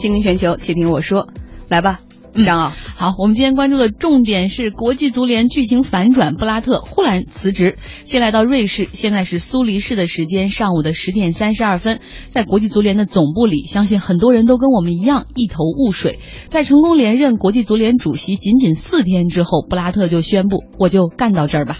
倾听全球，且听我说，来吧。张奥，好，我们今天关注的重点是国际足联剧情反转，布拉特忽然辞职。先来到瑞士，现在是苏黎世的时间，上午的十点三十二分，在国际足联的总部里，相信很多人都跟我们一样一头雾水。在成功连任国际足联主席仅仅四天之后，布拉特就宣布，我就干到这儿吧。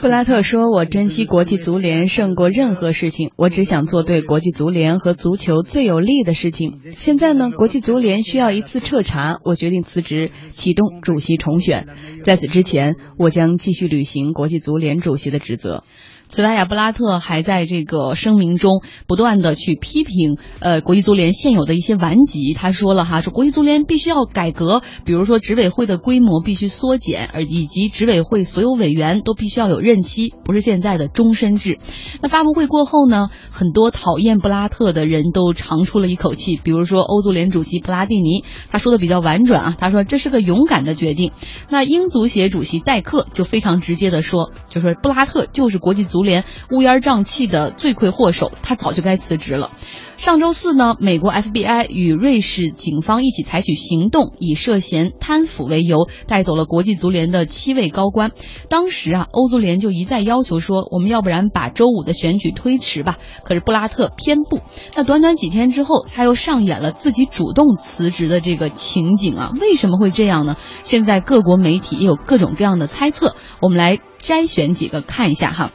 布拉特说：“我珍惜国际足联胜过任何事情，我只想做对国际足联和足球最有利的事情。现在呢，国际足联需要一次彻查，我决定辞职，启动主席重选。在此之前，我将继续履行国际足联主席的职责。”此外呀，布拉特还在这个声明中不断的去批评呃国际足联现有的一些顽疾。他说了哈，说国际足联必须要改革，比如说执委会的规模必须缩减，而以及执委委会所有委员都必须要有任期，不是现在的终身制。那发布会过后呢，很多讨厌布拉特的人都长出了一口气，比如说欧足联主席普拉蒂尼，他说的比较婉转啊，他说这是个勇敢的决定。那英足协主席戴克就非常直接的说，就说布拉特就是国际。足联乌烟瘴气的罪魁祸首，他早就该辞职了。上周四呢，美国 FBI 与瑞士警方一起采取行动，以涉嫌贪腐为由，带走了国际足联的七位高高官。当时啊，欧足联就一再要求说，我们要不然把周五的选举推迟吧。可是布拉特偏不。那短短几天之后，他又上演了自己主动辞职的这个情景啊？为什么会这样呢？现在各国媒体也有各种各样的猜测，我们来摘选几个看一下哈。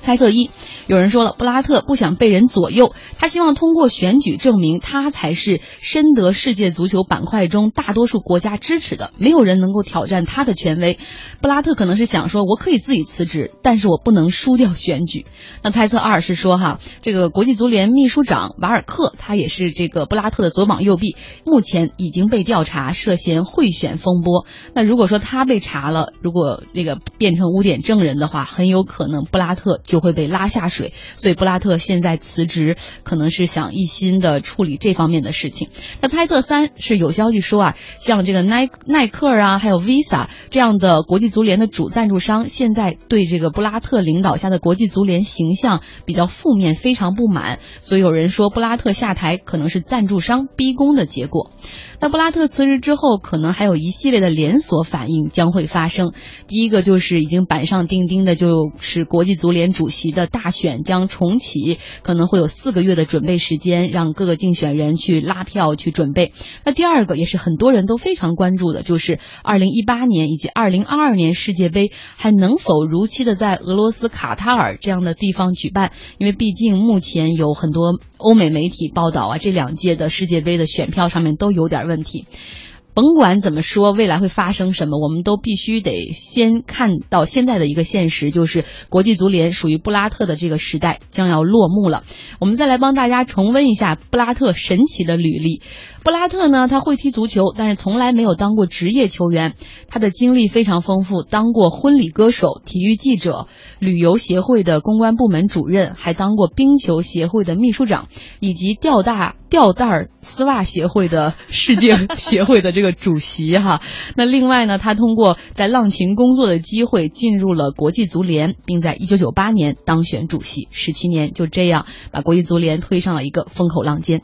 猜测一，有人说了，布拉特不想被人左右，他希望通过选举证明他才是深得世界足球板块中大多数国家支持的，没有人能够挑战他的权威。布拉特可能是想说，我可以自己辞职，但是我不能输掉选举。那猜测二是说，哈，这个国际足联秘书长瓦尔克，他也是这个布拉特的左膀右臂，目前已经被调查涉嫌贿选风波。那如果说他被查了，如果那个变成污点证人的话，很有可能布拉特。就会被拉下水，所以布拉特现在辞职，可能是想一心的处理这方面的事情。那猜测三是有消息说啊，像这个耐耐克啊，还有 Visa 这样的国际足联的主赞助商，现在对这个布拉特领导下的国际足联形象比较负面，非常不满，所以有人说布拉特下台可能是赞助商逼宫的结果。那布拉特辞职之后，可能还有一系列的连锁反应将会发生。第一个就是已经板上钉钉的，就是国际足联主席的大选将重启，可能会有四个月的准备时间，让各个竞选人去拉票去准备。那第二个也是很多人都非常关注的，就是二零一八年以及二零二二年世界杯还能否如期的在俄罗斯卡塔尔这样的地方举办？因为毕竟目前有很多欧美媒体报道啊，这两届的世界杯的选票上面都有点。问题，甭管怎么说，未来会发生什么，我们都必须得先看到现在的一个现实，就是国际足联属于布拉特的这个时代将要落幕了。我们再来帮大家重温一下布拉特神奇的履历。布拉特呢，他会踢足球，但是从来没有当过职业球员。他的经历非常丰富，当过婚礼歌手、体育记者、旅游协会的公关部门主任，还当过冰球协会的秘书长，以及吊大吊带儿丝袜协会的世界协会的这个主席哈。那另外呢，他通过在浪琴工作的机会进入了国际足联，并在一九九八年当选主席，十七年就这样把国际足联推上了一个风口浪尖。